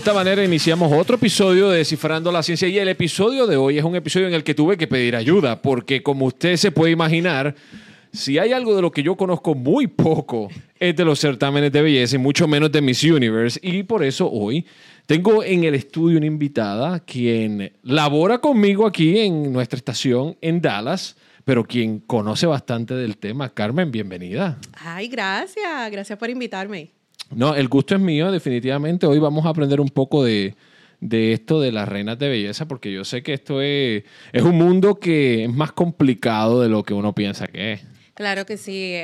Esta manera iniciamos otro episodio de Descifrando la Ciencia y el episodio de hoy es un episodio en el que tuve que pedir ayuda porque como usted se puede imaginar, si hay algo de lo que yo conozco muy poco es de los certámenes de belleza y mucho menos de Miss Universe y por eso hoy tengo en el estudio una invitada quien labora conmigo aquí en nuestra estación en Dallas pero quien conoce bastante del tema. Carmen, bienvenida. Ay, gracias, gracias por invitarme. No, el gusto es mío, definitivamente. Hoy vamos a aprender un poco de, esto de las reinas de belleza, porque yo sé que esto es, es un mundo que es más complicado de lo que uno piensa que es. Claro que sí,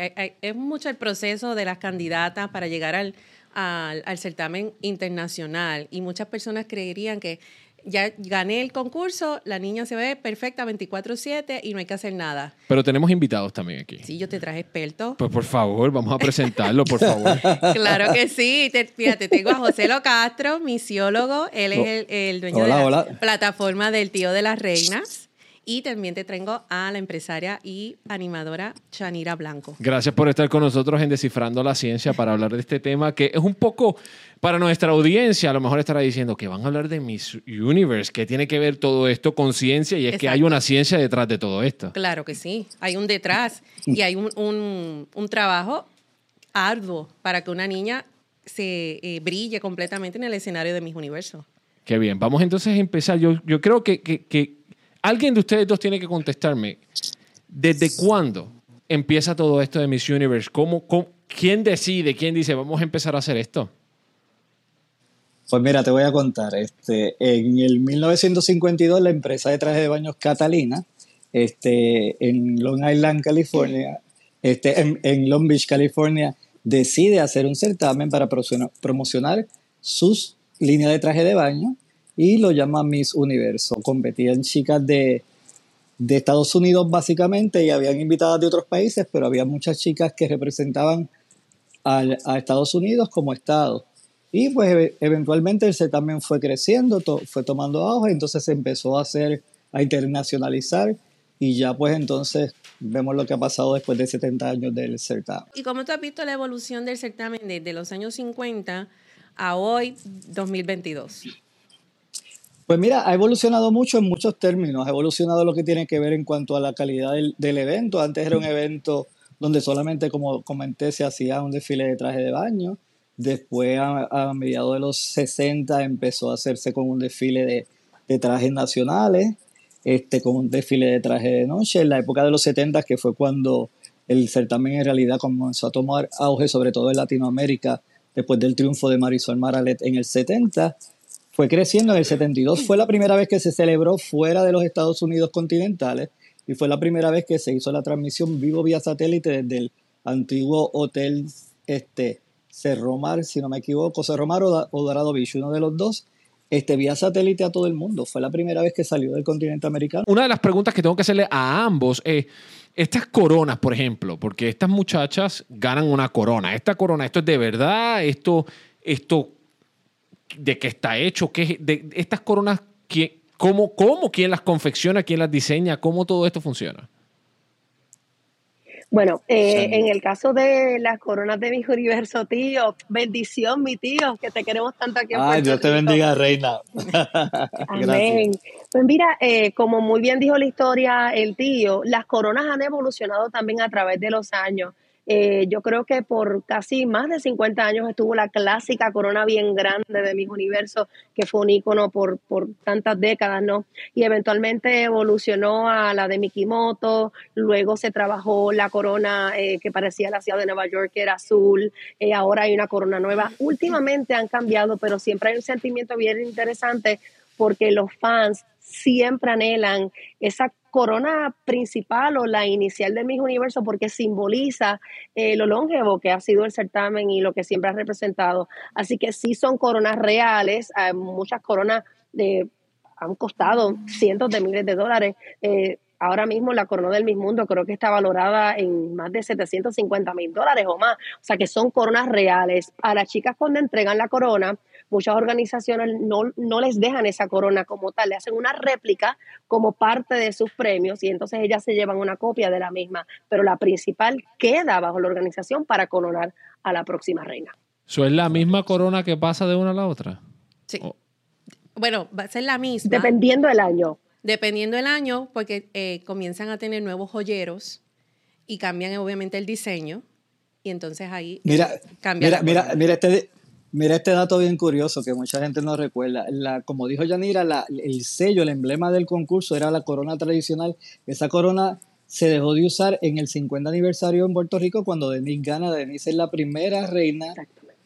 es mucho el proceso de las candidatas para llegar al, al, al certamen internacional y muchas personas creerían que ya gané el concurso, la niña se ve perfecta 24/7 y no hay que hacer nada. Pero tenemos invitados también aquí. Sí, yo te traje expertos. Pues por favor, vamos a presentarlo, por favor. claro que sí. fíjate, tengo a José Lo Castro, misiólogo. Él es el, dueño de la plataforma del Tío de las Reinas. Y también te traigo a la empresaria y animadora Chanira Blanco. Gracias por estar con nosotros en Descifrando la Ciencia para hablar de este tema que es un poco para nuestra audiencia. A lo mejor estará diciendo que van a hablar de Miss Universe, que tiene que ver todo esto con ciencia y es que hay una ciencia detrás de todo esto. Claro que sí, hay un detrás y hay un, trabajo arduo para que una niña se eh, brille completamente en el escenario de Miss Universo. Qué bien, vamos entonces a empezar. Yo, yo creo que, que Alguien de ustedes dos tiene que contestarme. ¿Desde cuándo empieza todo esto de Miss Universe? ¿Cómo, quién decide? ¿Quién dice, vamos a empezar a hacer esto? Pues mira, te voy a contar. Este, en el 1952, la empresa de traje de baños Catalina, este, en Long Island, California, este, en, Long Beach, California, decide hacer un certamen para promocionar sus líneas de traje de baño y lo llama Miss Universo. Competían chicas de, de Estados Unidos básicamente y habían invitadas de otros países, pero había muchas chicas que representaban al, a Estados Unidos como Estado. Y pues eventualmente el certamen fue creciendo, fue tomando auge, entonces se empezó a hacer, a internacionalizar y ya pues entonces vemos lo que ha pasado después de 70 años del certamen. ¿Y cómo tú has visto la evolución del certamen desde los años 50 a hoy, 2022? Pues mira, ha evolucionado mucho en muchos términos. Ha evolucionado lo que tiene que ver en cuanto a la calidad del, evento. Antes era un evento donde solamente, como comenté, se hacía un desfile de traje de baño. Después, a, mediados de los 60, empezó a hacerse con un desfile de, trajes nacionales, este, con un desfile de traje de noche. En la época de los 70, que fue cuando el certamen en realidad comenzó a tomar auge, sobre todo en Latinoamérica, después del triunfo de Marisol Maralet en el 70 fue creciendo. En el 72 fue la primera vez que se celebró fuera de los Estados Unidos continentales y fue la primera vez que se hizo la transmisión vivo vía satélite desde el antiguo hotel este, Cerro Mar, si no me equivoco, Cerro Mar o, Dorado Beach, uno de los dos, este, vía satélite a todo el mundo. Fue la primera vez que salió del continente americano. Una de las preguntas que tengo que hacerle a ambos es, estas coronas, por ejemplo, porque estas muchachas ganan una corona. Esta corona, ¿esto es de verdad? ¿Esto, esto de qué está hecho, qué, de estas coronas, cómo, cómo, quién las confecciona, quién las diseña, cómo todo esto funciona. Bueno, eh, en el caso de las coronas de mi universo, tío, bendición, mi tío, que te queremos tanto aquí en Ay, Dios te bendiga, reina. Amén. Pues mira, eh, como muy bien dijo la historia el tío, las coronas han evolucionado también a través de los años. Eh, yo creo que por casi más de 50 años estuvo la clásica corona bien grande de mis universos, que fue un icono por, por tantas décadas, ¿no? Y eventualmente evolucionó a la de Mikimoto, luego se trabajó la corona eh, que parecía la ciudad de Nueva York, que era azul, eh, ahora hay una corona nueva. Últimamente han cambiado, pero siempre hay un sentimiento bien interesante porque los fans siempre anhelan esa corona principal o la inicial de Miss Universo porque simboliza eh, lo longevo que ha sido el certamen y lo que siempre ha representado. Así que sí son coronas reales, muchas coronas de, han costado cientos de miles de dólares. Eh, ahora mismo la corona del Miss Mundo creo que está valorada en más de 750 mil dólares o más. O sea que son coronas reales. A las chicas cuando entregan la corona, muchas organizaciones no, les dejan esa corona como tal, le hacen una réplica como parte de sus premios y entonces ellas se llevan una copia de la misma, pero la principal queda bajo la organización para coronar a la próxima reina. ¿Eso es la misma corona que pasa de una a la otra? Sí. Bueno, va a ser la misma. Dependiendo del año. Dependiendo del año, porque eh, comienzan a tener nuevos joyeros y cambian obviamente el diseño. Y entonces ahí mira, cambia. Mira, mira, mira, este, mira este dato bien curioso que mucha gente no recuerda. La, como dijo Yanira, la, el sello, el emblema del concurso era la corona tradicional. Esa corona se dejó de usar en el 50 aniversario en Puerto Rico cuando Denise gana. Denise es la primera reina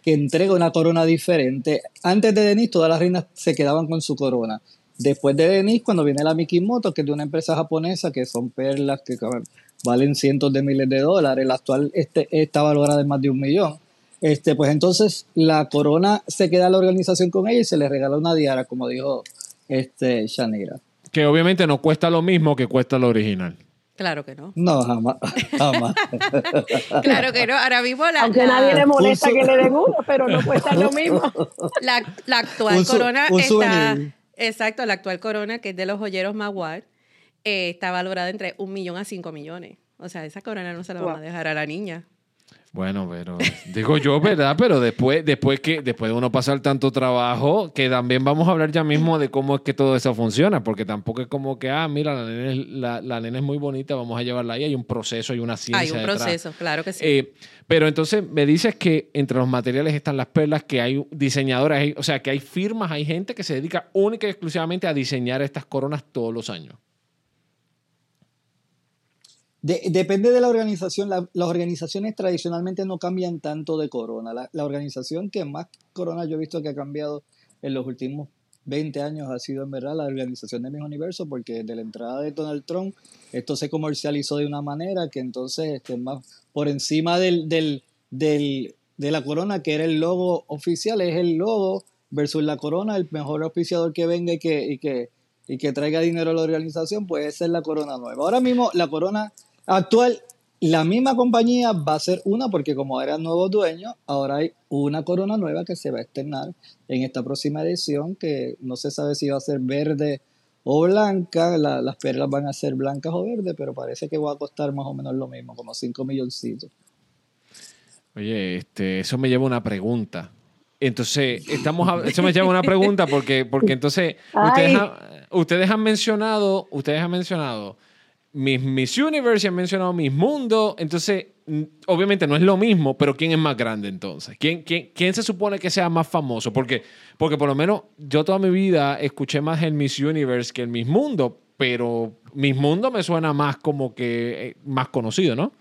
que entrega una corona diferente. Antes de Denise, todas las reinas se quedaban con su corona. Después de Denise, cuando viene la Mikimoto, que es de una empresa japonesa, que son perlas que valen cientos de miles de dólares, la actual este, está valorada en más de un millón. Este, pues entonces la corona se queda a la organización con ella y se le regala una diara, como dijo este, Shanira. Que obviamente no cuesta lo mismo que cuesta la original. Claro que no. No, jamás. jamás. claro que no. Ahora mismo la. Aunque nadie le molesta que le den uno, pero no cuesta lo mismo. La, la actual corona está. Exacto, la actual corona, que es de los joyeros Maguar, eh, está valorada entre un millón a cinco millones. O sea, esa corona no se la van a dejar a la niña. Bueno, pero digo yo, ¿verdad? Pero después, después que después de uno pasar tanto trabajo, que también vamos a hablar ya mismo de cómo es que todo eso funciona, porque tampoco es como que, ah, mira, la nena, es, la, nena es muy bonita, vamos a llevarla ahí, hay un proceso, hay una ciencia. Hay un proceso, claro que sí. Eh, pero entonces me dices que entre los materiales están las perlas, que hay diseñadores, o sea, que hay firmas, hay gente que se dedica única y exclusivamente a diseñar estas coronas todos los años depende de la organización. las organizaciones tradicionalmente no cambian tanto de corona. La, organización que más corona yo he visto que ha cambiado en los últimos 20 años ha sido en verdad la organización de Mis Universo, porque desde la entrada de Donald Trump esto se comercializó de una manera que entonces este, más por encima del, del, del, de la corona, que era el logo oficial, es el logo versus la corona, el mejor auspiciador que venga y que, y que, y que traiga dinero a la organización, pues esa es la corona nueva. Ahora mismo la corona actual, la misma compañía va a ser una, porque como eran nuevos dueños, ahora hay una corona nueva que se va a estrenar en esta próxima edición, que no se sabe si va a ser verde o blanca, las perlas van a ser blancas o verdes, pero parece que va a costar más o menos lo mismo, como 5 milloncitos. Oye, este, eso me lleva a una pregunta. Entonces, estamos eso me lleva a una pregunta porque, porque entonces ustedes, ustedes han mencionado, ustedes han mencionado mis Miss Universe, han mencionado Miss Mundo, entonces obviamente no es lo mismo, pero ¿quién es más grande entonces? ¿Quién, quién, quién se supone que sea más famoso? Porque, porque por lo menos yo toda mi vida escuché más el Miss Universe que el Miss Mundo, pero Miss Mundo me suena más como que eh, más conocido, ¿no?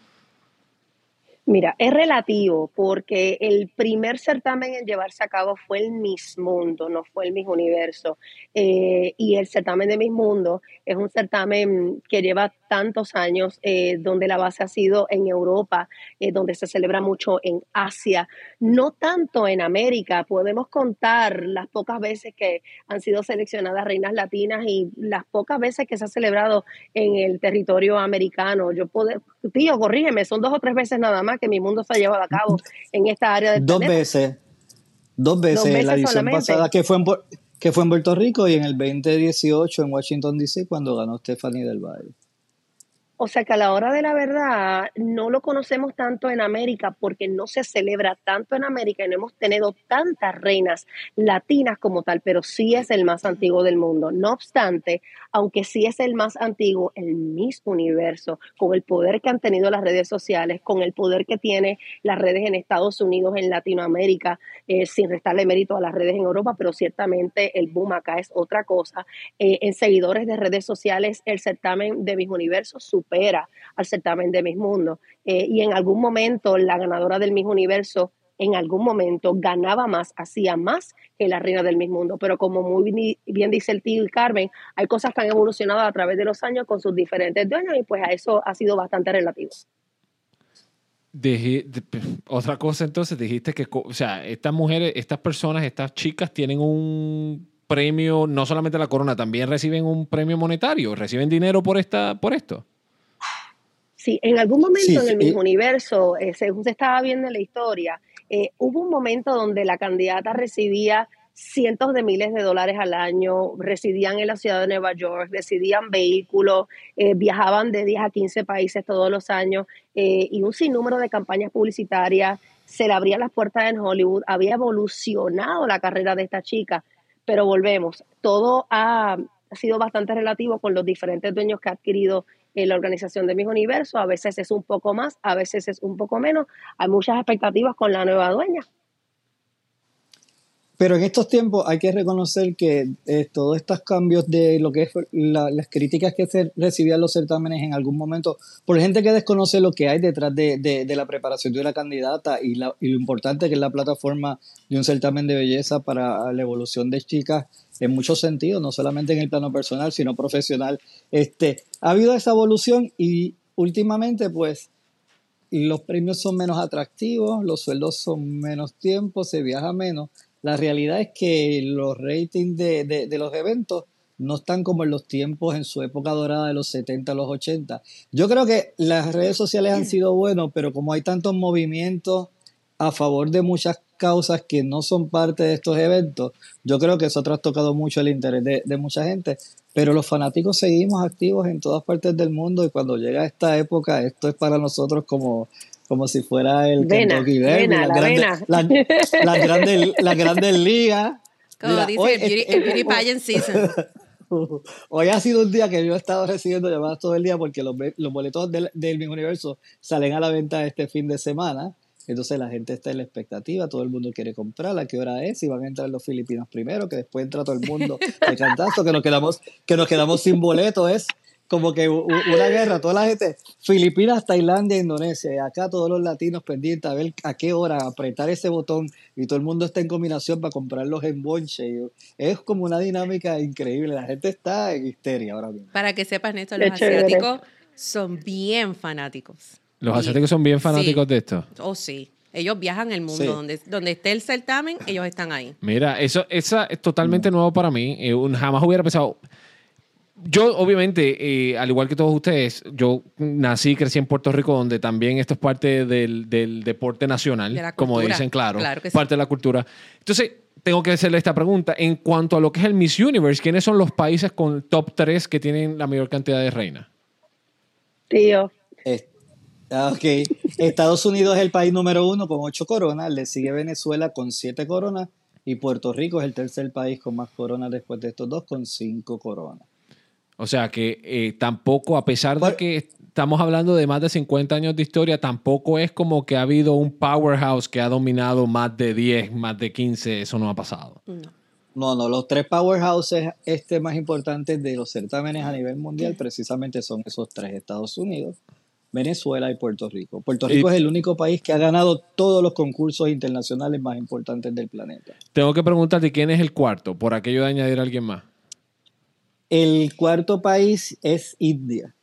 Mira, es relativo porque el primer certamen en llevarse a cabo fue el Miss Mundo, no fue el Miss Universo. Eh, y el certamen de Miss Mundo es un certamen que lleva tantos años, eh, donde la base ha sido en Europa, eh, donde se celebra mucho en Asia, no tanto en América. Podemos contar las pocas veces que han sido seleccionadas reinas latinas y las pocas veces que se ha celebrado en el territorio americano. Yo puedo, tío, corrígeme, son dos o tres veces nada más que mi mundo se ha llevado a cabo en esta área del Dos veces. Dos veces, la edición pasada que fue, en, que fue en Puerto Rico y en el 2018 en Washington, D.C. cuando ganó Stephanie del Valle. O sea que a la hora de la verdad no lo conocemos tanto en América porque no se celebra tanto en América y no hemos tenido tantas reinas latinas como tal, pero sí es el más antiguo del mundo. No obstante, aunque sí es el más antiguo, el mismo universo, con el poder que han tenido las redes sociales, con el poder que tiene las redes en Estados Unidos, en Latinoamérica, eh, sin restarle mérito a las redes en Europa, pero ciertamente el boom acá es otra cosa. Eh, en seguidores de redes sociales, el certamen de mis universos supera al certamen de Mis Mundos. Eh, y en algún momento la ganadora del mismo universo en algún momento ganaba más, hacía más que la reina del mismo mundo. Pero como muy bien dice el tío Carmen, hay cosas que han evolucionado a través de los años con sus diferentes dueños y pues a eso ha sido bastante relativo. otra cosa entonces, dijiste que, o sea, estas mujeres, estas personas, estas chicas tienen un premio, no solamente la corona, también reciben un premio monetario, reciben dinero por, esta, por esto. Sí, en algún momento en el mismo universo, eh, según se estaba viendo en la historia, eh, hubo un momento donde la candidata recibía cientos de miles de dólares al año, residían en la ciudad de Nueva York, decidían vehículos, eh, viajaban de 10 a 15 países todos los años y un sinnúmero de campañas publicitarias, se le abrían las puertas en Hollywood, había evolucionado la carrera de esta chica. Pero volvemos, todo ha, sido bastante relativo con los diferentes dueños que ha adquirido eh, la organización de Mis Universo, a veces es un poco más, a veces es un poco menos, hay muchas expectativas con la nueva dueña. Pero en estos tiempos hay que reconocer que eh, todos estos cambios de lo que es las críticas que se recibían los certámenes en algún momento, por gente que desconoce lo que hay detrás de, de, la preparación de una candidata y, lo importante que es la plataforma de un certamen de belleza para la evolución de chicas en muchos sentidos, no solamente en el plano personal, sino profesional. Este, ha habido esa evolución y últimamente pues los premios son menos atractivos, los sueldos son menos tiempo, se viaja menos la realidad es que los ratings de, los eventos no están como en los tiempos en su época dorada de los 70, los 80. Yo creo que las redes sociales han sido buenos, pero como hay tantos movimientos a favor de muchas causas que no son parte de estos eventos, yo creo que eso ha trastocado mucho el interés de, de mucha gente. Pero los fanáticos seguimos activos en todas partes del mundo y cuando llega esta época, esto es para nosotros como como si fuera el Kentucky Derby, las grandes, la, grandes ligas. Como dice el Beauty, Pageant Season. Hoy ha sido un día que yo he estado recibiendo llamadas todo el día porque los, los boletos del, del mismo universo salen a la venta este fin de semana. Entonces la gente está en la expectativa, todo el mundo quiere comprar, a qué hora es, si van a entrar los filipinos primero, que después entra todo el mundo de cantazo, que nos quedamos, que nos quedamos sin boletos, es como que una guerra, toda la gente, Filipinas, Tailandia, Indonesia, y acá todos los latinos pendientes a ver a qué hora apretar ese botón y todo el mundo está en combinación para comprarlos en bonche. Es como una dinámica increíble, la gente está en histeria ahora mismo. Para que sepas, Néstor, los asiáticos son bien fanáticos. ¿Los asiáticos son bien fanáticos de esto? Oh, sí. Ellos viajan el mundo. Donde, donde esté el certamen, ellos están ahí. Mira, eso esa es totalmente nuevo para mí. Eh, jamás hubiera pensado yo, obviamente, eh, al igual que todos ustedes, yo nací y crecí en Puerto Rico, donde también esto es parte del, deporte nacional, como dicen, claro, parte de la cultura. Entonces, tengo que hacerle esta pregunta. En cuanto a lo que es el Miss Universe, ¿quiénes son los países con top 3 que tienen la mayor cantidad de reinas? Tío. Ah, ok. Estados Unidos es el país número uno con ocho coronas, le sigue Venezuela con siete coronas y Puerto Rico es el tercer país con más coronas después de estos dos con cinco coronas. O sea que eh, tampoco, a pesar de que estamos hablando de más de 50 años de historia, tampoco es como que ha habido un powerhouse que ha dominado más de 10, más de 15, eso no ha pasado. No. No, los tres powerhouses este más importantes de los certámenes a nivel mundial precisamente son esos tres, Estados Unidos, Venezuela y Puerto Rico. Puerto Rico es el único país que ha ganado todos los concursos internacionales más importantes del planeta. Tengo que preguntarte quién es el cuarto, por aquello de añadir a alguien más. El cuarto país es India.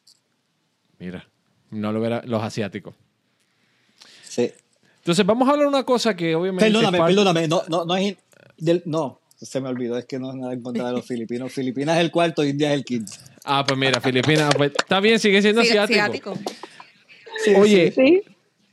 Mira, no lo verá los asiáticos. Sí. Entonces, vamos a hablar de una cosa que obviamente. Perdóname, perdóname. No, no, no es. no, se me olvidó. Es que no es nada en contra de los filipinos. Filipinas es el cuarto, India es el quinto. Ah, pues mira, Filipinas. Pues, está bien, sigue siendo asiático. asiático. Oye, ¿Sí?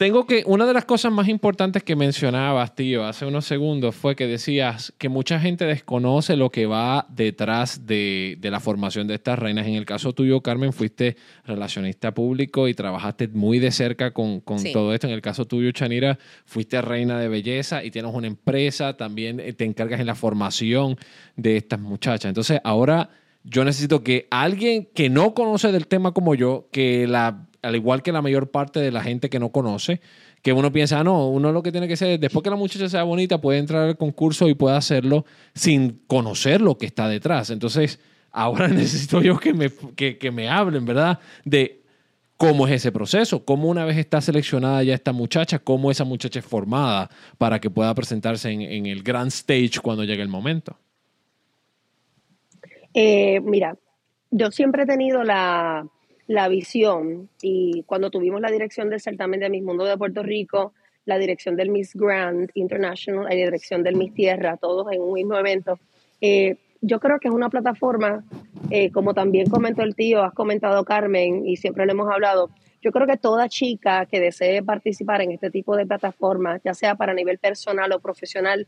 Tengo que, una de las cosas más importantes que mencionabas, tío, hace unos segundos fue que decías que mucha gente desconoce lo que va detrás de, la formación de estas reinas. En el caso tuyo, Carmen, fuiste relacionista público y trabajaste muy de cerca con, todo esto. En el caso tuyo, Chanira, fuiste reina de belleza y tienes una empresa, también te encargas en la formación de estas muchachas. Entonces, ahora yo necesito que alguien que no conoce del tema como yo, que la al igual que la mayor parte de la gente que no conoce, que uno piensa, ah, no, uno lo que tiene que hacer, después que la muchacha sea bonita, puede entrar al concurso y puede hacerlo sin conocer lo que está detrás. Entonces, ahora necesito yo que me, que, me hablen, ¿verdad? De cómo es ese proceso, cómo una vez está seleccionada ya esta muchacha, cómo esa muchacha es formada para que pueda presentarse en, el grand stage cuando llegue el momento. Eh, mira, yo siempre he tenido la, la visión y cuando tuvimos la dirección del certamen de Miss Mundo de Puerto Rico, la dirección del Miss Grand International, la dirección del Miss Tierra, todos en un mismo evento, eh, yo creo que es una plataforma, eh, como también comentó el tío, has comentado Carmen y siempre lo hemos hablado, yo creo que toda chica que desee participar en este tipo de plataformas, ya sea para nivel personal o profesional,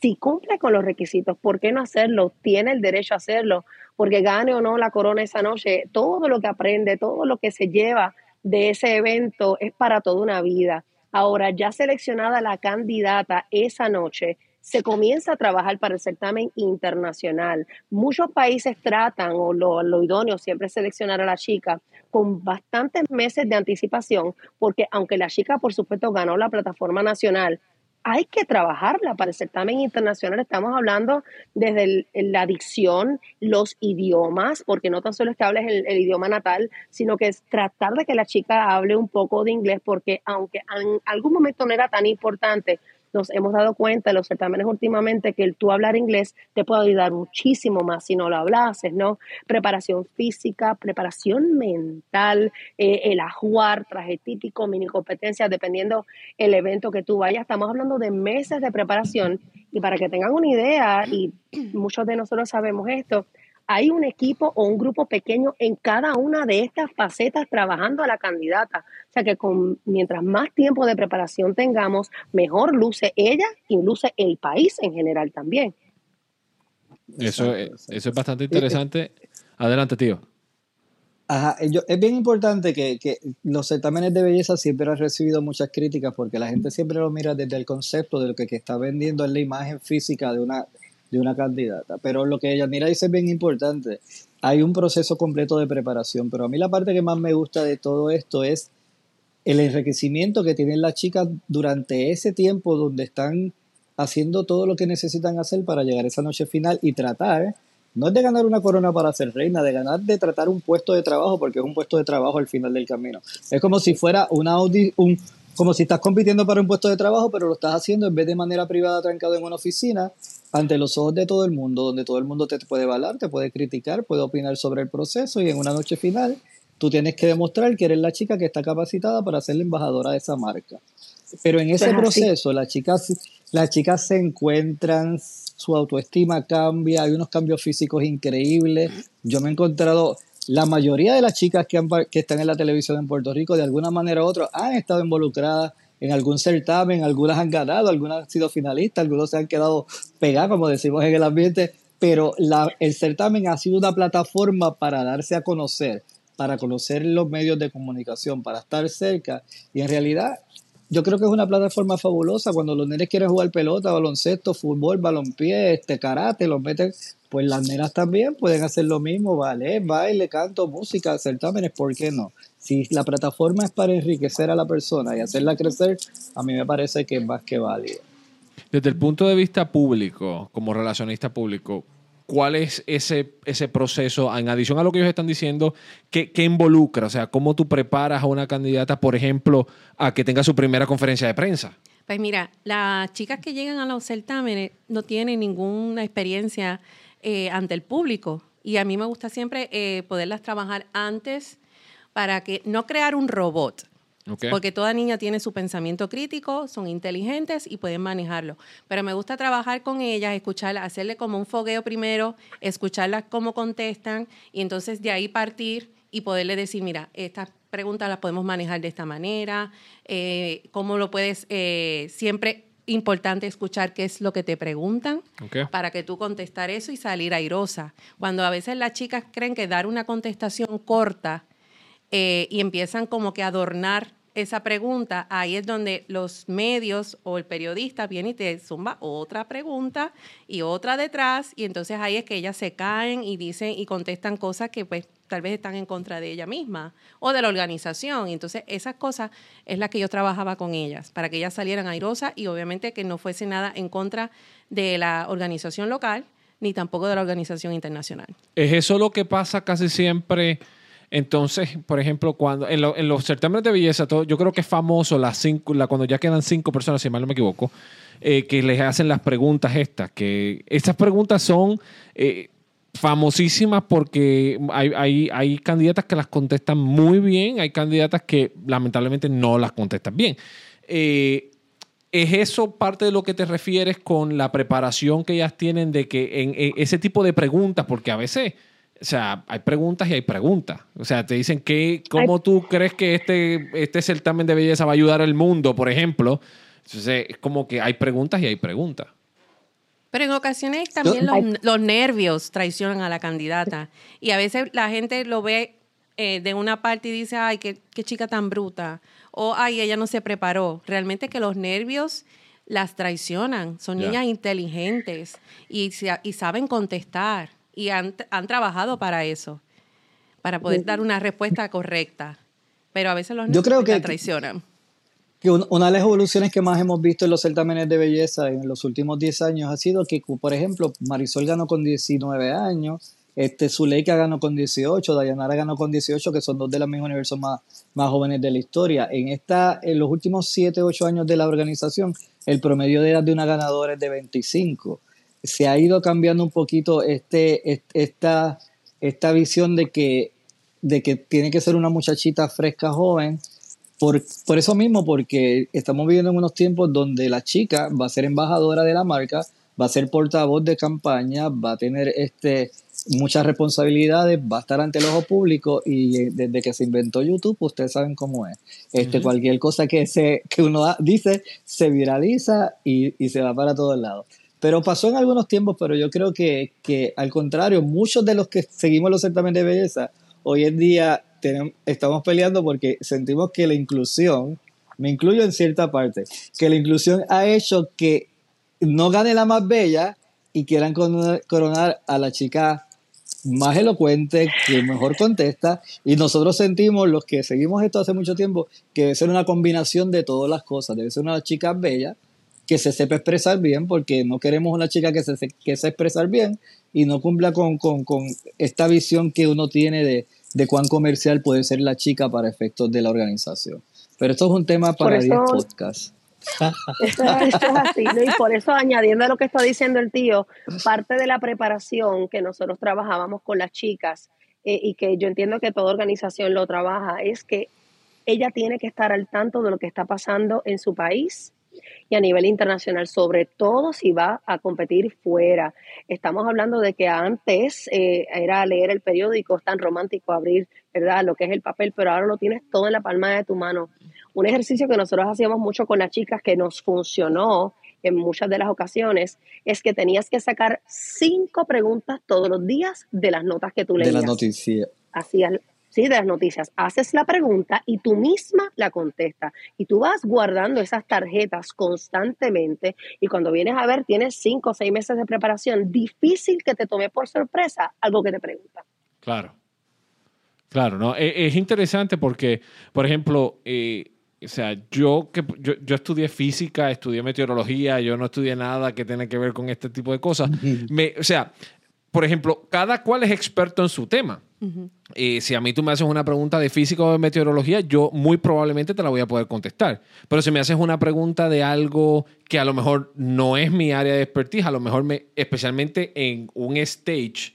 si cumple con los requisitos, ¿por qué no hacerlo? Tiene el derecho a hacerlo, porque gane o no la corona esa noche, todo lo que aprende, todo lo que se lleva de ese evento es para toda una vida. Ahora, ya seleccionada la candidata esa noche, se comienza a trabajar para el certamen internacional. Muchos países tratan, o lo, lo idóneo siempre es seleccionar a la chica con bastantes meses de anticipación, porque aunque la chica, por supuesto, ganó la plataforma nacional, hay que trabajarla para el certamen internacional. Estamos hablando desde la dicción, los idiomas, porque no tan solo es que hables el, el, idioma natal, sino que es tratar de que la chica hable un poco de inglés, porque aunque en algún momento no era tan importante, nos hemos dado cuenta en los certámenes últimamente que el tú hablar inglés te puede ayudar muchísimo más si no lo hablases, ¿no? Preparación física, preparación mental, eh, el ajuar, traje típico, mini competencias, dependiendo el evento que tú vayas. Estamos hablando de meses de preparación y para que tengan una idea, y muchos de nosotros sabemos esto, hay un equipo o un grupo pequeño en cada una de estas facetas trabajando a la candidata. O sea que con, mientras más tiempo de preparación tengamos, mejor luce ella y luce el país en general también. Eso, eso es bastante interesante. Adelante, tío. Ajá, es bien importante que, que, los certámenes de belleza siempre han recibido muchas críticas porque la gente siempre lo mira desde el concepto de lo que, que está vendiendo es la imagen física de una, de una candidata. Pero lo que Yanira dice es bien importante. Hay un proceso completo de preparación, pero a mí la parte que más me gusta de todo esto es el enriquecimiento que tienen las chicas durante ese tiempo donde están haciendo todo lo que necesitan hacer para llegar a esa noche final y tratar, no es de ganar una corona para ser reina, de ganar, de tratar un puesto de trabajo, porque es un puesto de trabajo al final del camino. Es como si fuera una un, como si estás compitiendo para un puesto de trabajo, pero lo estás haciendo en vez de manera privada, trancado en una oficina, ante los ojos de todo el mundo, donde todo el mundo te puede evaluar, te puede criticar, puede opinar sobre el proceso y en una noche final tú tienes que demostrar que eres la chica que está capacitada para ser la embajadora de esa marca. Pero en ese proceso las chicas, las chicas se encuentran, su autoestima cambia, hay unos cambios físicos increíbles. Yo me he encontrado, la mayoría de las chicas que, han, que están en la televisión en Puerto Rico, de alguna manera u otra, han estado involucradas en algún certamen, algunas han ganado, algunas han sido finalistas, algunos se han quedado pegados, como decimos en el ambiente, pero la, el certamen ha sido una plataforma para darse a conocer, para conocer los medios de comunicación, para estar cerca. Y en realidad, yo creo que es una plataforma fabulosa cuando los nenes quieren jugar pelota, baloncesto, fútbol, balompié, este karate, los meten, pues las nenas también pueden hacer lo mismo, vale, baile, canto, música, certámenes, ¿por qué no? si la plataforma es para enriquecer a la persona y hacerla crecer, a mí me parece que es más que válido. Desde el punto de vista público, como relacionista público, ¿cuál es ese, ese proceso, en adición a lo que ellos están diciendo, ¿qué, qué involucra? O sea, ¿cómo tú preparas a una candidata, por ejemplo, a que tenga su primera conferencia de prensa? Pues mira, las chicas que llegan a los certámenes no tienen ninguna experiencia eh, ante el público y a mí me gusta siempre eh, poderlas trabajar antes para que no crear un robot. Porque toda niña tiene su pensamiento crítico, son inteligentes y pueden manejarlo. Pero me gusta trabajar con ellas, escucharlas, hacerle como un fogueo primero, escucharlas cómo contestan y entonces de ahí partir y poderle decir, mira, estas preguntas las podemos manejar de esta manera, eh, cómo lo puedes, eh, siempre importante escuchar qué es lo que te preguntan para que tú contestar eso y salir airosa. Cuando a veces las chicas creen que dar una contestación corta eh, y empiezan como que a adornar esa pregunta, ahí es donde los medios o el periodista viene y te zumba otra pregunta y otra detrás, y entonces ahí es que ellas se caen y dicen y contestan cosas que pues tal vez están en contra de ella misma o de la organización. Entonces esas cosas es las que yo trabajaba con ellas, para que ellas salieran airosas y obviamente que no fuese nada en contra de la organización local ni tampoco de la organización internacional. ¿Es eso lo que pasa casi siempre? Entonces, por ejemplo, cuando en, los certámenes de belleza, todo, yo creo que es famoso las cinco, la, cuando ya quedan cinco personas, si mal no me equivoco, eh, que les hacen las preguntas estas, que estas preguntas son eh, famosísimas porque hay, hay, hay, candidatas que las contestan muy bien, hay candidatas que lamentablemente no las contestan bien. Eh, ¿Es eso parte de lo que te refieres con la preparación que ellas tienen de que en ese tipo de preguntas, porque a veces o sea, hay preguntas y hay preguntas. O sea, te dicen que, ¿cómo tú crees que este, este certamen de belleza va a ayudar al mundo, por ejemplo? Entonces, es como que hay preguntas y hay preguntas. Pero en ocasiones también los, nervios traicionan a la candidata. Y a veces la gente lo ve eh, de una parte y dice, ay, qué, qué chica tan bruta. O, ay, ella no se preparó. Realmente que los nervios las traicionan. Son niñas inteligentes y, y, saben contestar y han, trabajado para eso, para poder dar una respuesta correcta. Pero a veces los niños que, traicionan. Que una de las evoluciones que más hemos visto en los certámenes de belleza en los últimos 10 años ha sido que, por ejemplo, Marisol ganó con 19 años, este, Zuleika ganó con 18, Dayanara ganó con 18, que son dos de los mismos universos más, más jóvenes de la historia. En, esta, en los últimos 7, 8 años de la organización, el promedio de edad de una ganadora es de 25. Se ha ido cambiando un poquito este, esta, esta visión de que, de que tiene que ser una muchachita fresca, joven, por, por, eso mismo, porque estamos viviendo en unos tiempos donde la chica va a ser embajadora de la marca, va a ser portavoz de campaña, va a tener este, muchas responsabilidades, va a estar ante el ojo público y desde que se inventó YouTube, ustedes saben cómo es. Este, Cualquier cosa que, se, que uno dice se viraliza y, se va para todos lados. Pero pasó en algunos tiempos, pero yo creo que, que al contrario, muchos de los que seguimos los certámenes de belleza, hoy en día estamos peleando porque sentimos que la inclusión, me incluyo en cierta parte, que la inclusión ha hecho que no gane la más bella y quieran coronar a la chica más elocuente, que mejor contesta, y nosotros sentimos, los que seguimos esto hace mucho tiempo, que debe ser una combinación de todas las cosas, debe ser una chica bella, que se sepa expresar bien, porque no queremos una chica que se, que se expresar bien y no cumpla con, esta visión que uno tiene de, de, cuán comercial puede ser la chica para efectos de la organización. Pero esto es un tema para 10 podcasts. Esto, es así, Y por eso, añadiendo a lo que está diciendo el tío, parte de la preparación que nosotros trabajábamos con las chicas eh, y que yo entiendo que toda organización lo trabaja, es que ella tiene que estar al tanto de lo que está pasando en su país y a nivel internacional, sobre todo si va a competir fuera. Estamos hablando de que antes eh, era leer el periódico, es tan romántico abrir, ¿verdad? Lo que es el papel, pero ahora lo tienes todo en la palma de tu mano un ejercicio que nosotros hacíamos mucho con las chicas que nos funcionó en muchas de las ocasiones es que tenías que sacar cinco preguntas todos los días de las notas que tú leías. De las noticias. Hacías, sí, de las noticias. Haces la pregunta y tú misma la contestas. Y tú vas guardando esas tarjetas constantemente y cuando vienes a ver tienes cinco o seis meses de preparación. Difícil que te tome por sorpresa algo que te pregunta. Claro. Claro, ¿no? E, es, interesante porque, por ejemplo, eh, o sea, yo, que, yo, estudié física, estudié meteorología, yo no estudié nada que tenga que ver con este tipo de cosas. Me, o sea, por ejemplo, cada cual es experto en su tema. Si a mí tú me haces una pregunta de física o de meteorología, yo muy probablemente te la voy a poder contestar. Pero si me haces una pregunta de algo que a lo mejor no es mi área de expertise, a lo mejor me, especialmente en un stage,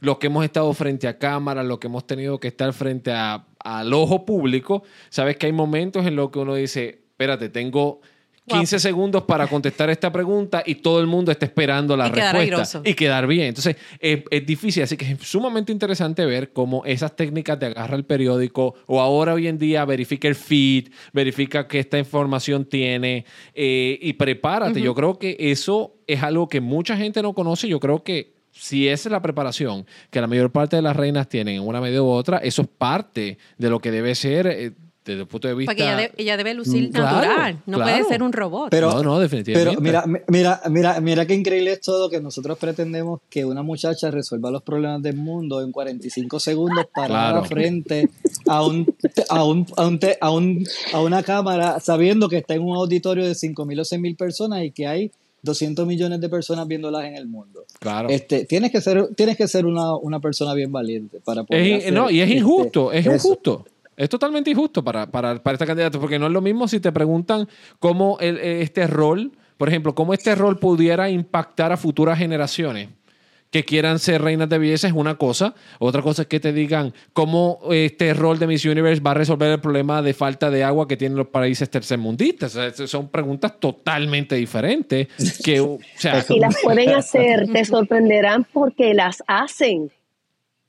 lo que hemos estado frente a cámara, lo que hemos tenido que estar frente al ojo público, sabes que hay momentos en los que uno dice, espérate, tengo 15 segundos para contestar esta pregunta y todo el mundo está esperando la respuesta y quedar bien. Entonces, es, difícil, así que es sumamente interesante ver cómo esas técnicas de agarra el periódico o ahora hoy en día verifica el feed, verifica que esta información tiene eh, y prepárate. Yo creo que eso es algo que mucha gente no conoce. Yo creo que si esa es la preparación que la mayor parte de las reinas tienen en una medida u otra, eso es parte de lo que debe ser eh, desde el punto de vista. Porque ella, debe lucir mm, natural, no puede ser un robot. Pero, no, no, definitivamente. Pero mira, mira, mira, mira qué increíble es todo que nosotros pretendemos que una muchacha resuelva los problemas del mundo en 45 segundos para frente a, un, a, un, a, un, a, una cámara sabiendo que está en un auditorio de 5.000 o 6.000 personas y que hay 200 millones de personas viéndolas en el mundo. Claro. Este, tienes que ser, tienes que ser una, una persona bien valiente para poder. no, y es este, injusto, es injusto. Es totalmente injusto para, para, para esta candidata, porque no es lo mismo si te preguntan cómo el, este rol, por ejemplo, cómo este rol pudiera impactar a futuras generaciones que quieran ser reinas de belleza es una cosa. Otra cosa es que te digan cómo este rol de Miss Universe va a resolver el problema de falta de agua que tienen los países tercermundistas. son preguntas totalmente diferentes. Que, o sea, y las pueden hacer, te sorprenderán porque las hacen.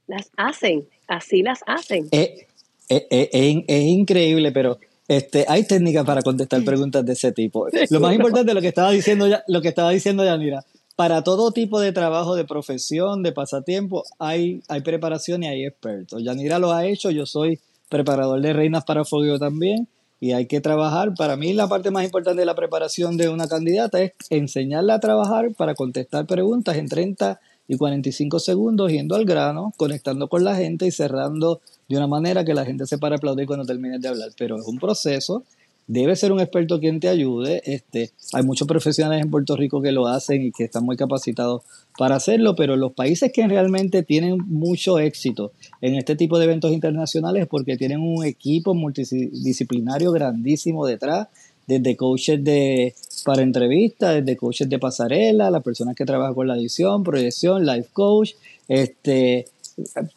Las hacen, así las hacen. Eh, eh, eh, es increíble, pero este, hay técnicas para contestar preguntas de ese tipo. Lo más importante, lo que estaba diciendo ya, lo que estaba diciendo Yanira, para todo tipo de trabajo, de profesión, de pasatiempo, hay, hay preparación y hay expertos. Yanira lo ha hecho, yo soy preparador de reinas para fogueo también. y hay que trabajar. Para mí la parte más importante de la preparación de una candidata es enseñarla a trabajar para contestar preguntas en 30 y 45 segundos, yendo al grano, conectando con la gente y cerrando de una manera que la gente se para aplaudir cuando termines de hablar. Pero es un proceso debe ser un experto quien te ayude. Este, hay muchos profesionales en Puerto Rico que lo hacen y que están muy capacitados para hacerlo, pero los países que realmente tienen mucho éxito en este tipo de eventos internacionales es porque tienen un equipo multidisciplinario grandísimo detrás, desde coaches de, para entrevistas, desde coaches de pasarela, las personas que trabajan con la edición, proyección, life coach, este,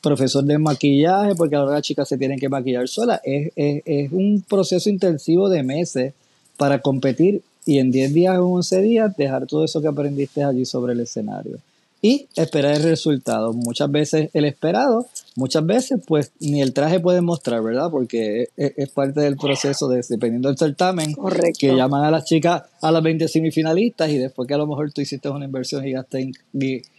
profesor de maquillaje, porque ahora las chicas se tienen que maquillar sola. Es, es, un proceso intensivo de meses para competir y en 10 días o 11 días dejar todo eso que aprendiste allí sobre el escenario. Y esperar el resultado. Muchas veces el esperado, muchas veces pues ni el traje puede mostrar, ¿verdad? Porque es, parte del proceso de, dependiendo del certamen, que llaman a las chicas a las 20 semifinalistas y después que a lo mejor tú hiciste una inversión gigantesca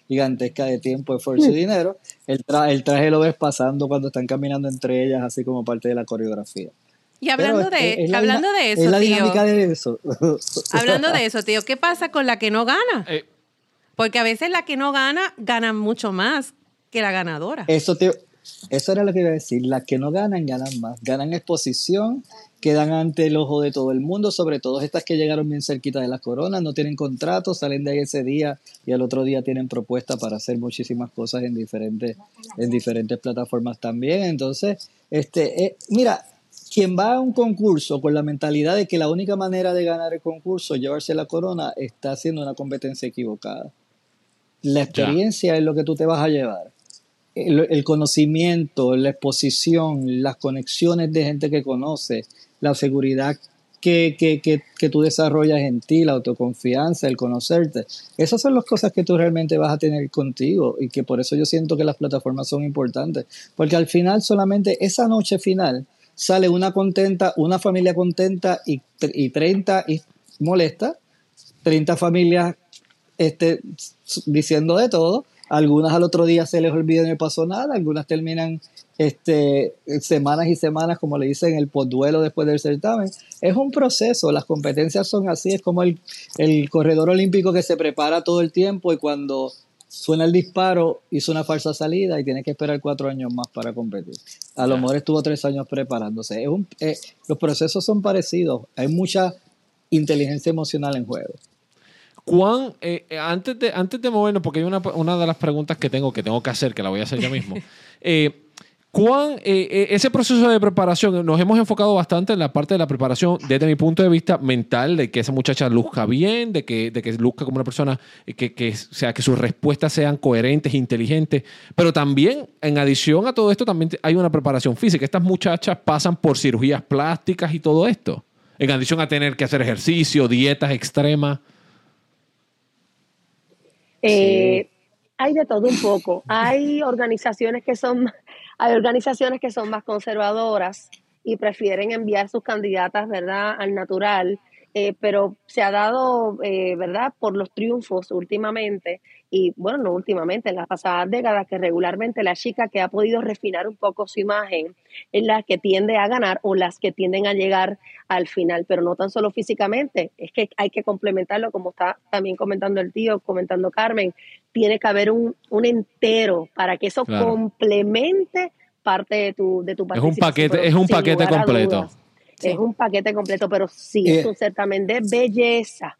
gigantesca de tiempo, esfuerzo y dinero, el, el traje lo ves pasando cuando están caminando entre ellas, así como parte de la coreografía. Y hablando de, hablando de eso, es la dinámica de eso. hablando de eso, tío, ¿qué pasa con la que no gana? Eh. Porque a veces la que no gana gana mucho más que la ganadora. Eso, tío, eso era lo que iba a decir. Las que no ganan, ganan más. Ganan exposición, quedan ante el ojo de todo el mundo, sobre todo estas que llegaron bien cerquita de las coronas, no tienen contrato, salen de ahí ese día y al otro día tienen propuesta para hacer muchísimas cosas en diferentes, en diferentes plataformas también. Entonces, este, eh, mira, quien va a un concurso con la mentalidad de que la única manera de ganar el concurso, llevarse la corona, está haciendo una competencia equivocada. La experiencia es lo que tú te vas a llevar. El, conocimiento, la exposición, las conexiones de gente que conoce, la seguridad que, que, que, que, tú desarrollas en ti, la autoconfianza, el conocerte. Esas son las cosas que tú realmente vas a tener contigo y que por eso yo siento que las plataformas son importantes. Porque al final solamente esa noche final sale una contenta, una familia contenta y, y 30 y molesta, 30 familias este, diciendo de todo. Algunas al otro día se les olvida y no pasó nada, algunas terminan este, semanas y semanas, como le dicen, el duelo después del certamen. Es un proceso, las competencias son así, es como el, el corredor olímpico que se prepara todo el tiempo y cuando suena el disparo hizo una falsa salida y tiene que esperar cuatro años más para competir. A lo mejor estuvo tres años preparándose. Es un, eh, los procesos son parecidos, hay mucha inteligencia emocional en juego. Juan, eh, eh, antes, de, antes de movernos, porque hay una, una, de las preguntas que tengo que tengo que hacer, que la voy a hacer yo mismo. ¿Cuán, eh, eh, ese proceso de preparación, nos hemos enfocado bastante en la parte de la preparación desde mi punto de vista mental, de que esa muchacha luzca bien, de que, de que luzca como una persona, que, que, sea, que sus respuestas sean coherentes, inteligentes, pero también, en adición a todo esto, también hay una preparación física. Estas muchachas pasan por cirugías plásticas y todo esto, en adición a tener que hacer ejercicio, dietas extremas. Hay de todo un poco. Hay organizaciones que son hay organizaciones que son más conservadoras y prefieren enviar sus candidatas, ¿verdad?, al natural, eh, pero se ha dado, eh, ¿verdad?, por los triunfos últimamente, y bueno, no últimamente, en las pasadas décadas, que regularmente la chica que ha podido refinar un poco su imagen es la que tiende a ganar o las que tienden a llegar al final, pero no tan solo físicamente, es que hay que complementarlo, como está también comentando el tío, comentando Carmen, tiene que haber un, un entero para que eso complemente parte de tu, de tu participación. Es un paquete, es un paquete completo. Es un paquete completo, pero sí, es un certamen de belleza.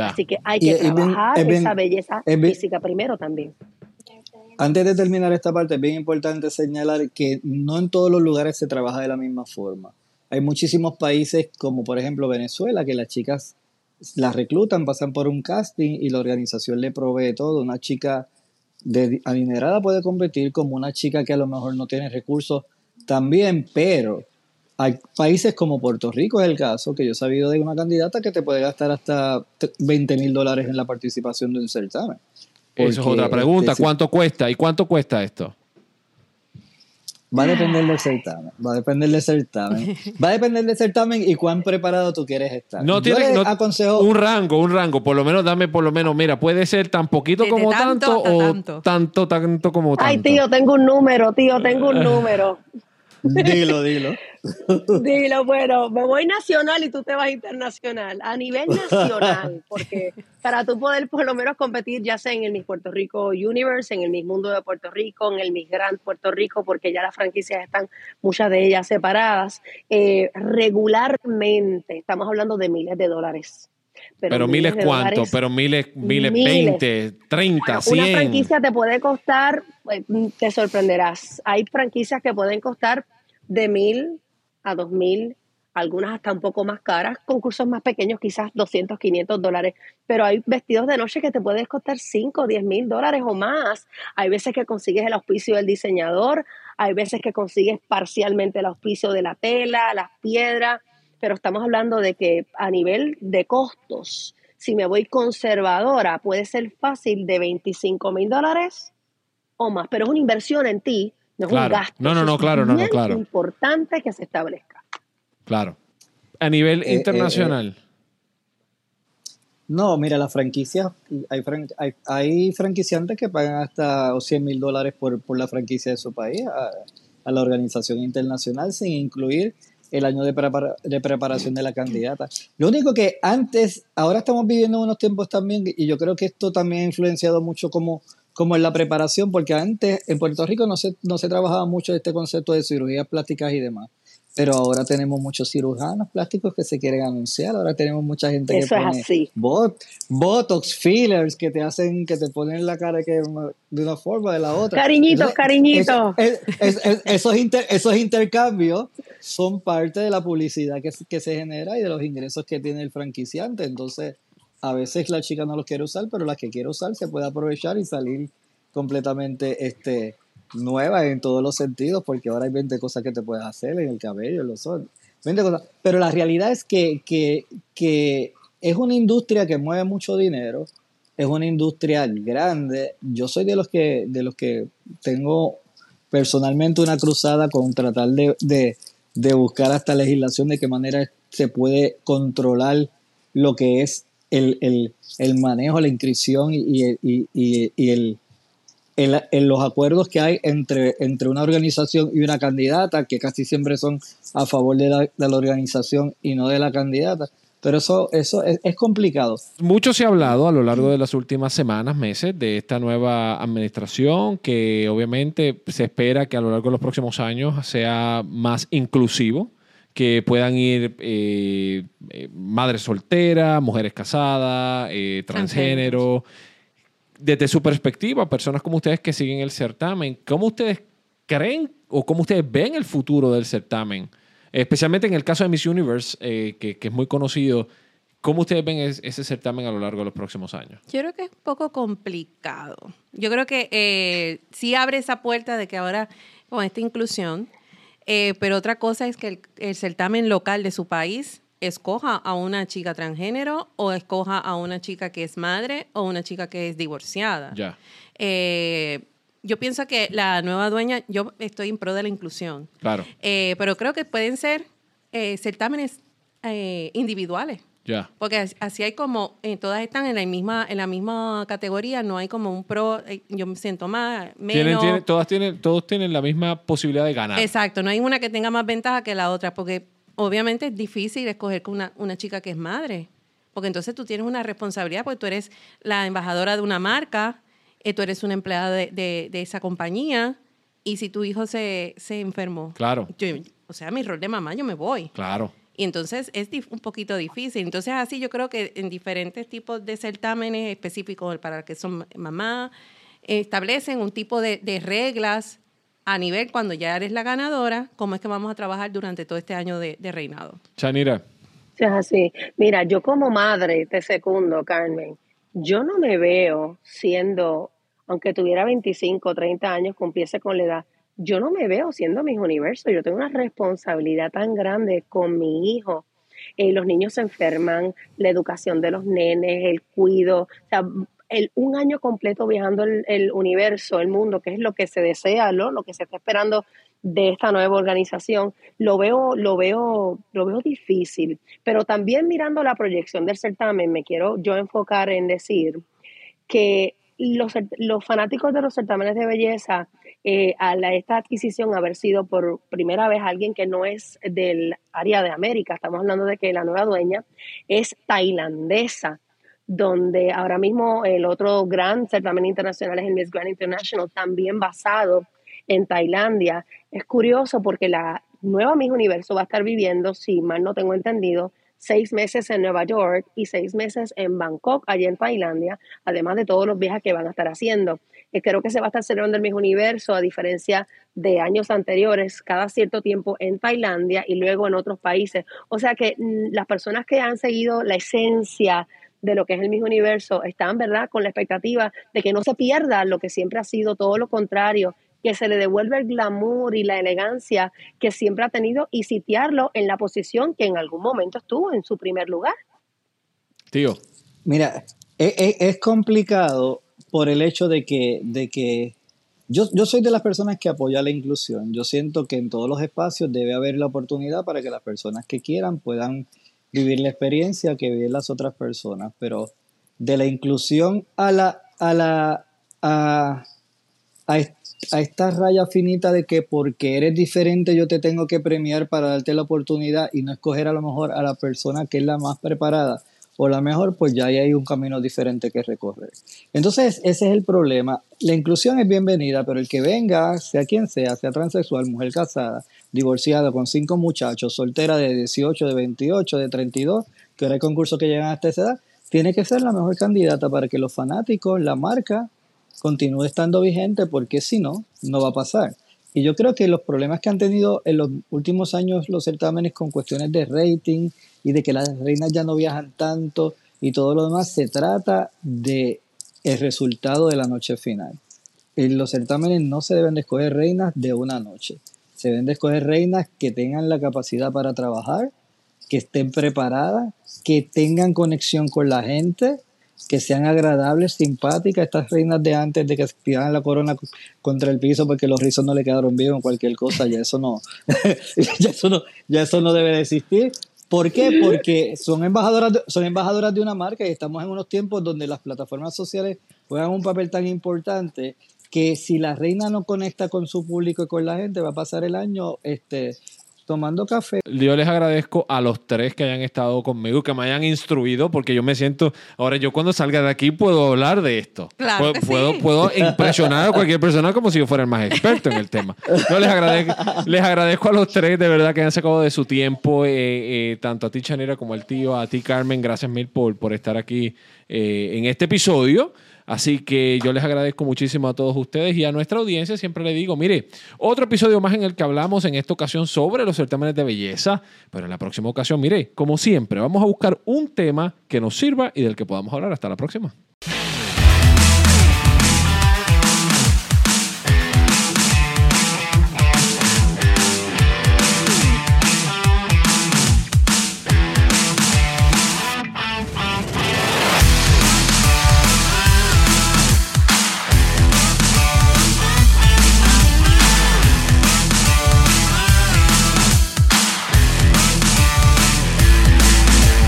Así que hay que trabajar esa belleza física primero también. Antes de terminar esta parte, es bien importante señalar que no en todos los lugares se trabaja de la misma forma. Hay muchísimos países, como por ejemplo Venezuela, que las chicas las reclutan, pasan por un casting y la organización le provee todo. Una chica de adinerada puede competir como una chica que a lo mejor no tiene recursos también, pero hay países como Puerto Rico es el caso, que yo he sabido de una candidata que te puede gastar hasta 20 mil dólares en la participación de un certamen. Eso es otra pregunta. ¿Cuánto cuesta? ¿Y cuánto cuesta esto? Va a depender del certamen. Va a depender del certamen. Va a depender del certamen y cuán preparado tú quieres estar. No tiene un rango, un rango. Por lo menos dame, por lo menos, mira, puede ser tan poquito como tanto, o tanto. tanto, como tanto. Ay, tío, tengo un número, tío, tengo un número. Dilo, dilo. Dilo, bueno, me voy nacional y tú te vas internacional. A nivel nacional, porque para tú poder por lo menos competir, ya sea en el Miss Puerto Rico Universe, en el Miss Mundo de Puerto Rico, en el Miss Grand Puerto Rico, porque ya las franquicias están, muchas de ellas separadas, eh, regularmente estamos hablando de miles de dólares. Pero, miles, cuánto, pero miles, miles, miles, 20, 30, 100. Una franquicia te puede costar, eh, te sorprenderás. Hay franquicias que pueden costar de mil a dos mil, algunas hasta un poco más caras, concursos más pequeños, quizás 200, 500 dólares, pero hay vestidos de noche que te pueden costar 5, 10 mil dólares o más. Hay veces que consigues el auspicio del diseñador, hay veces que consigues parcialmente el auspicio de la tela, las piedras, pero estamos hablando de que a nivel de costos, si me voy conservadora, puede ser fácil de 25 mil dólares o más, pero es una inversión en ti no es un gasto. No, no, no, claro, no, no, claro. Es importante que se establezca. Claro. A nivel eh, eh, internacional. no, mira, las franquicias, hay, hay, franquiciantes que pagan hasta 100 mil dólares por, la franquicia de su país a, la organización internacional sin incluir el año de, de, preparación de la candidata. Lo único que antes, ahora estamos viviendo unos tiempos también, y yo creo que esto también ha influenciado mucho como como en la preparación, porque antes en Puerto Rico no se, no se trabajaba mucho este concepto de cirugías plásticas y demás. Pero ahora tenemos muchos cirujanos plásticos que se quieren anunciar. Ahora tenemos mucha gente que pone botox, fillers que te hacen, que te ponen la cara que de una forma o de la otra. Cariñitos, cariñitos. esos, esos intercambios son parte de la publicidad que, que se genera y de los ingresos que tiene el franquiciante. Entonces, a veces la chica no los quiere usar, pero las que quiere usar se puede aprovechar y salir completamente este, nueva en todos los sentidos, porque ahora hay 20 cosas que te puedes hacer en el cabello, en los ojos, 20 cosas. Pero la realidad es que, que es una industria que mueve mucho dinero, es una industria grande. Yo soy de los que, de los que tengo personalmente una cruzada con tratar de, de, de buscar hasta legislación de qué manera se puede controlar lo que es el, el, el manejo, la inscripción y, y, y, y el, en los acuerdos que hay entre, entre una organización y una candidata, que casi siempre son a favor de la, de la organización y no de la candidata. Pero eso, eso es, es, complicado. Mucho se ha hablado a lo largo de las últimas semanas, meses, de esta nueva administración, que obviamente se espera que a lo largo de los próximos años sea más inclusivo que puedan ir eh, eh, madres solteras, mujeres casadas, eh, transgénero. Desde su perspectiva, personas como ustedes que siguen el certamen, ¿cómo ustedes creen o cómo ustedes ven el futuro del certamen? Especialmente en el caso de Miss Universe, que, es muy conocido. ¿Cómo ustedes ven ese certamen a lo largo de los próximos años? Yo creo que es un poco complicado. Yo creo que sí abre esa puerta de que ahora con esta inclusión eh, pero otra cosa es que el, certamen local de su país escoja a una chica transgénero o escoja a una chica que es madre o una chica que es divorciada. Ya. Eh, yo pienso que la nueva dueña, yo estoy en pro de la inclusión. Claro. Eh, pero creo que pueden ser certámenes individuales. Porque así hay como, eh, todas están en la misma en la misma categoría, no hay como un pro, eh, yo me siento más, menos. todas tienen, todos tienen la misma posibilidad de ganar. Exacto, no hay una que tenga más ventaja que la otra, porque obviamente es difícil escoger con una, una chica que es madre, porque entonces tú tienes una responsabilidad, porque tú eres la embajadora de una marca, eh, tú eres una empleada de, de, esa compañía, y si tu hijo se, se enfermó, claro. o sea, mi rol de mamá, yo me voy. Claro. Y entonces es un poquito difícil. Entonces así yo creo que en diferentes tipos de certámenes específicos para que son mamás, establecen un tipo de, reglas a nivel cuando ya eres la ganadora, cómo es que vamos a trabajar durante todo este año de, reinado. Chanira. Es así. Mira, yo como madre te segundo, Carmen, yo no me veo siendo, aunque tuviera 25 o 30 años, cumpliese con la edad, yo no me veo siendo mis universo, yo tengo una responsabilidad tan grande con mi hijo. Eh, los niños se enferman, la educación de los nenes, el cuido, o sea, el, un año completo viajando el, el, universo, el mundo, que es lo que se desea, ¿no? lo que se está esperando de esta nueva organización, lo veo, lo veo, lo veo difícil. Pero también mirando la proyección del certamen, me quiero yo enfocar en decir que los, los fanáticos de los certámenes de belleza eh, a esta adquisición haber sido por primera vez alguien que no es del área de América. Estamos hablando de que la nueva dueña es tailandesa, donde ahora mismo el otro gran certamen internacional es el Miss Grand International, también basado en Tailandia. Es curioso porque la nueva Miss Universo va a estar viviendo, si mal no tengo entendido, seis meses en Nueva York y seis meses en Bangkok, allá en Tailandia, además de todos los viajes que van a estar haciendo. Eh, creo que se va a estar celebrando el Miss Universo, a diferencia de años anteriores, cada cierto tiempo en Tailandia y luego en otros países. O sea que mm, las personas que han seguido la esencia de lo que es el Miss Universo están, ¿verdad?, con la expectativa de que no se pierda lo que siempre ha sido todo lo contrario, que se le devuelve el glamour y la elegancia que siempre ha tenido y sitiarlo en la posición que en algún momento estuvo en su primer lugar. Tío. Mira, es, e, es, complicado por el hecho de que, de que yo, yo soy de las personas que apoya la inclusión. Yo siento que en todos los espacios debe haber la oportunidad para que las personas que quieran puedan vivir la experiencia que viven las otras personas. Pero de la inclusión a la, a la, a, a, esta raya finita de que porque eres diferente yo te tengo que premiar para darte la oportunidad y no escoger a lo mejor a la persona que es la más preparada o la mejor, pues ya hay un camino diferente que recorrer. Entonces, ese es el problema. La inclusión es bienvenida, pero el que venga, sea quien sea, sea transexual, mujer casada, divorciada, con cinco muchachos, soltera de 18, de 28, de 32, que ahora hay concursos que llegan hasta esa edad, tiene que ser la mejor candidata para que los fanáticos, la marca, continúe estando vigente porque si no, no va a pasar. Y yo creo que los problemas que han tenido en los últimos años los certámenes con cuestiones de rating y de que las reinas ya no viajan tanto y todo lo demás, se trata de el resultado de la noche final. En los certámenes no se deben de escoger reinas de una noche. Se deben de escoger reinas que tengan la capacidad para trabajar, que estén preparadas, que tengan conexión con la gente que sean agradables, simpáticas, estas reinas de antes de que tiraran la corona contra el piso porque los rizos no le quedaron bien o cualquier cosa, ya eso no, ya eso no, ya eso no debe de existir. ¿Por qué? Porque son embajadoras, de, son embajadoras de una marca y estamos en unos tiempos donde las plataformas sociales juegan un papel tan importante que si la reina no conecta con su público y con la gente, va a pasar el año este, tomando café. Yo les agradezco a los tres que hayan estado conmigo, que me hayan instruido, porque yo me siento, ahora yo cuando salga de aquí puedo hablar de esto. Claro puedo, puedo, impresionar a cualquier persona como si yo fuera el más experto en el tema. Yo les agradezco, les agradezco a los tres de verdad que han sacado de su tiempo, eh, eh, tanto a ti Chanera como al tío, a ti Carmen, gracias mil por, por estar aquí eh, en este episodio. Así que yo les agradezco muchísimo a todos ustedes y a nuestra audiencia. Siempre le digo, mire, otro episodio más en el que hablamos en esta ocasión sobre los certámenes de belleza. Pero en la próxima ocasión, mire, como siempre, vamos a buscar un tema que nos sirva y del que podamos hablar. Hasta la próxima.